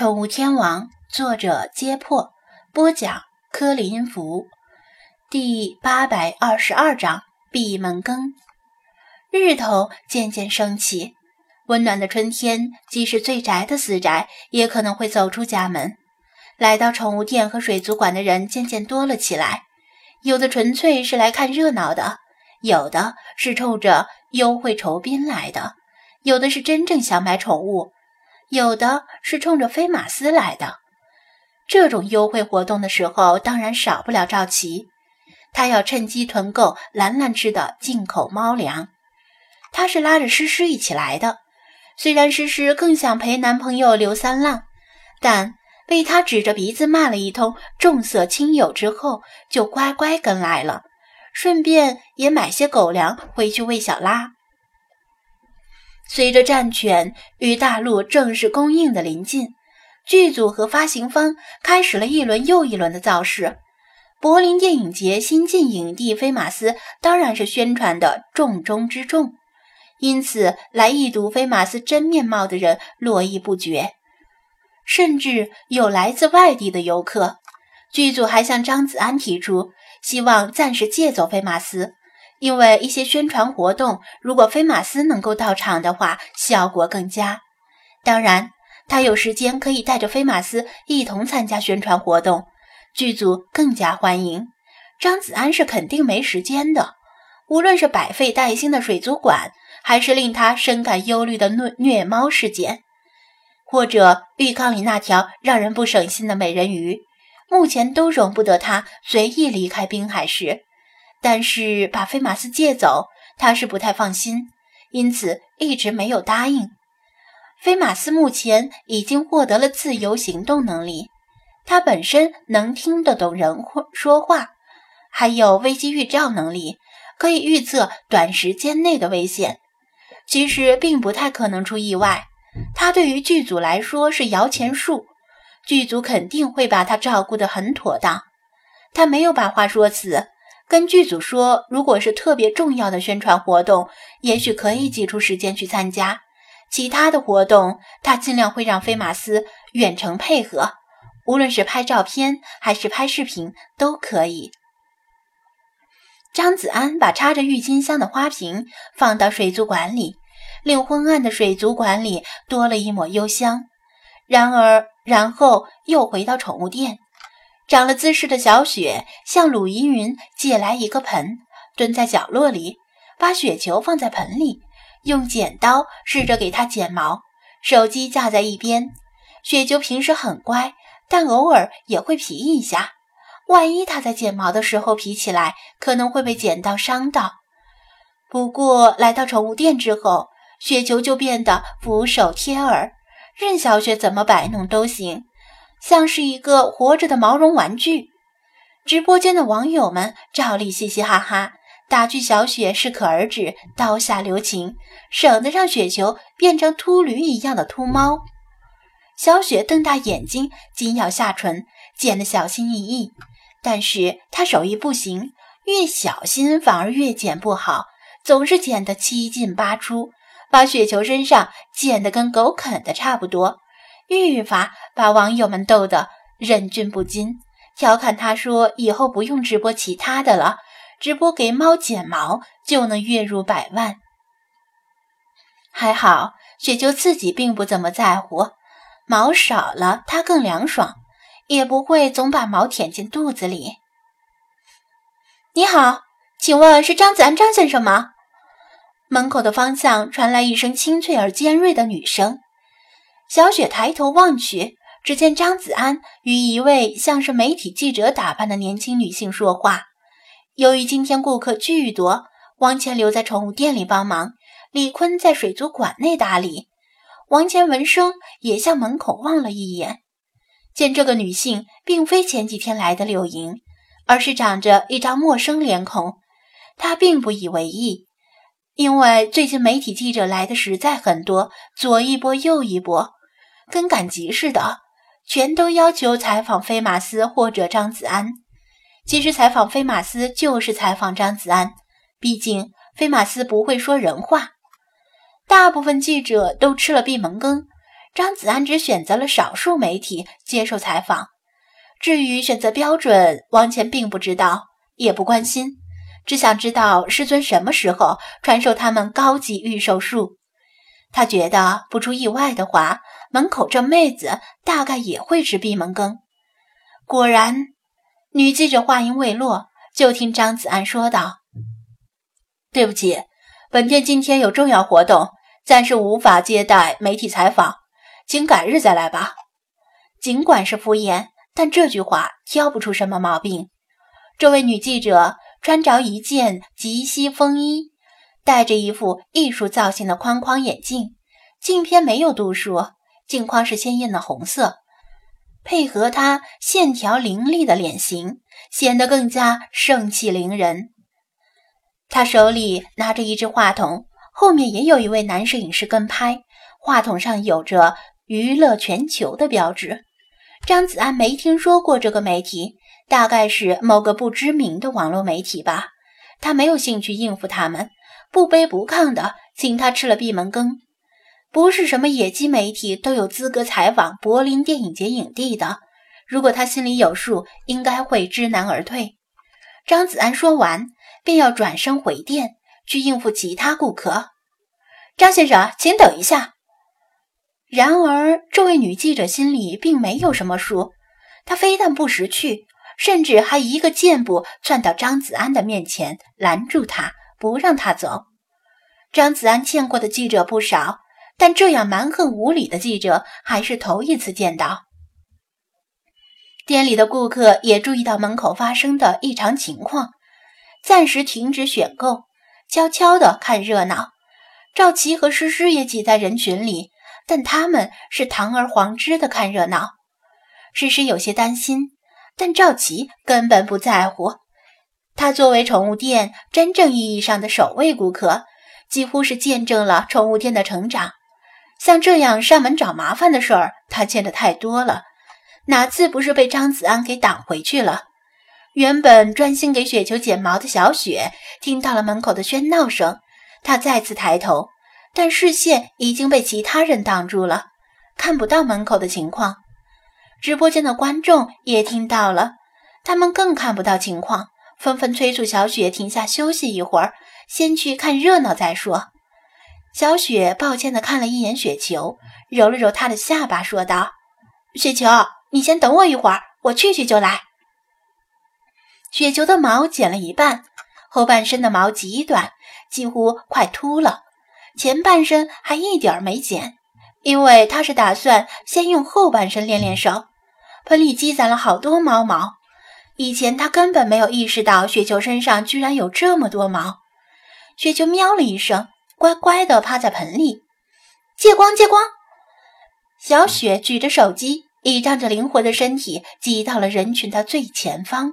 宠物天王》，作者：揭破，播讲：柯林福，第八百二十二章：闭门羹。日头渐渐升起，温暖的春天，即使最宅的死宅，也可能会走出家门。来到宠物店和水族馆的人渐渐多了起来，有的纯粹是来看热闹的，有的是冲着优惠酬宾来的，有的是真正想买宠物。有的是冲着飞马斯来的，这种优惠活动的时候，当然少不了赵琪。他要趁机囤购兰兰吃的进口猫粮。他是拉着诗诗一起来的，虽然诗诗更想陪男朋友刘三浪，但被他指着鼻子骂了一通，重色轻友之后，就乖乖跟来了，顺便也买些狗粮回去喂小拉。随着战犬与大陆正式公映的临近，剧组和发行方开始了一轮又一轮的造势。柏林电影节新晋影帝菲马斯当然是宣传的重中之重，因此来一睹菲马斯真面貌的人络绎不绝，甚至有来自外地的游客。剧组还向张子安提出，希望暂时借走菲马斯。因为一些宣传活动，如果菲马斯能够到场的话，效果更佳。当然，他有时间可以带着菲马斯一同参加宣传活动，剧组更加欢迎。张子安是肯定没时间的。无论是百废待兴的水族馆，还是令他深感忧虑的虐虐猫事件，或者浴缸里那条让人不省心的美人鱼，目前都容不得他随意离开滨海市。但是把菲马斯借走，他是不太放心，因此一直没有答应。菲马斯目前已经获得了自由行动能力，他本身能听得懂人说话，还有危机预兆能力，可以预测短时间内的危险。其实并不太可能出意外，他对于剧组来说是摇钱树，剧组肯定会把他照顾得很妥当。他没有把话说死。跟剧组说，如果是特别重要的宣传活动，也许可以挤出时间去参加。其他的活动，他尽量会让菲马斯远程配合，无论是拍照片还是拍视频都可以。张子安把插着郁金香的花瓶放到水族馆里，令昏暗的水族馆里多了一抹幽香。然而，然后又回到宠物店。长了姿势的小雪向鲁依云借来一个盆，蹲在角落里，把雪球放在盆里，用剪刀试着给它剪毛，手机架在一边。雪球平时很乖，但偶尔也会皮一下。万一它在剪毛的时候皮起来，可能会被剪刀伤到。不过来到宠物店之后，雪球就变得俯首贴耳，任小雪怎么摆弄都行。像是一个活着的毛绒玩具。直播间的网友们照例嘻嘻哈哈，打趣小雪适可而止，刀下留情，省得让雪球变成秃驴一样的秃猫。小雪瞪大眼睛，紧咬下唇，剪得小心翼翼。但是她手艺不行，越小心反而越剪不好，总是剪得七进八出，把雪球身上剪得跟狗啃的差不多。愈发把网友们逗得忍俊不禁，调侃他说：“以后不用直播其他的了，直播给猫剪毛就能月入百万。”还好雪球自己并不怎么在乎，毛少了它更凉爽，也不会总把毛舔进肚子里。你好，请问是张子安张先生吗？门口的方向传来一声清脆而尖锐的女声。小雪抬头望去，只见张子安与一位像是媒体记者打扮的年轻女性说话。由于今天顾客巨多，王乾留在宠物店里帮忙，李坤在水族馆内打理。王乾闻声也向门口望了一眼，见这个女性并非前几天来的柳莹，而是长着一张陌生脸孔，他并不以为意，因为最近媒体记者来的实在很多，左一波右一波。跟赶集似的，全都要求采访飞马斯或者张子安。其实采访飞马斯就是采访张子安，毕竟飞马斯不会说人话。大部分记者都吃了闭门羹，张子安只选择了少数媒体接受采访。至于选择标准，王乾并不知道，也不关心，只想知道师尊什么时候传授他们高级御兽术。他觉得不出意外的话，门口这妹子大概也会吃闭门羹。果然，女记者话音未落，就听张子安说道：“对不起，本店今天有重要活动，暂时无法接待媒体采访，请改日再来吧。”尽管是敷衍，但这句话挑不出什么毛病。这位女记者穿着一件及膝风衣。戴着一副艺术造型的框框眼镜，镜片没有度数，镜框是鲜艳的红色，配合他线条凌厉的脸型，显得更加盛气凌人。他手里拿着一只话筒，后面也有一位男摄影师跟拍，话筒上有着“娱乐全球”的标志。张子安没听说过这个媒体，大概是某个不知名的网络媒体吧。他没有兴趣应付他们。不卑不亢的请他吃了闭门羹，不是什么野鸡媒体都有资格采访柏林电影节影帝的。如果他心里有数，应该会知难而退。张子安说完，便要转身回店去应付其他顾客。张先生，请等一下。然而，这位女记者心里并没有什么数，她非但不识趣，甚至还一个箭步窜到张子安的面前，拦住他。不让他走。张子安见过的记者不少，但这样蛮横无理的记者还是头一次见到。店里的顾客也注意到门口发生的异常情况，暂时停止选购，悄悄地看热闹。赵琪和诗诗也挤在人群里，但他们是堂而皇之的看热闹。诗诗有些担心，但赵琪根本不在乎。他作为宠物店真正意义上的首位顾客，几乎是见证了宠物店的成长。像这样上门找麻烦的事儿，他见的太多了，哪次不是被张子安给挡回去了？原本专心给雪球剪毛的小雪，听到了门口的喧闹声，她再次抬头，但视线已经被其他人挡住了，看不到门口的情况。直播间的观众也听到了，他们更看不到情况。纷纷催促小雪停下休息一会儿，先去看热闹再说。小雪抱歉地看了一眼雪球，揉了揉她的下巴，说道：“雪球，你先等我一会儿，我去去就来。”雪球的毛剪了一半，后半身的毛极短，几乎快秃了，前半身还一点儿没剪，因为他是打算先用后半身练练手。盆里积攒了好多猫毛。以前他根本没有意识到雪球身上居然有这么多毛。雪球喵了一声，乖乖地趴在盆里。借光，借光！小雪举着手机，倚仗着灵活的身体，挤到了人群的最前方。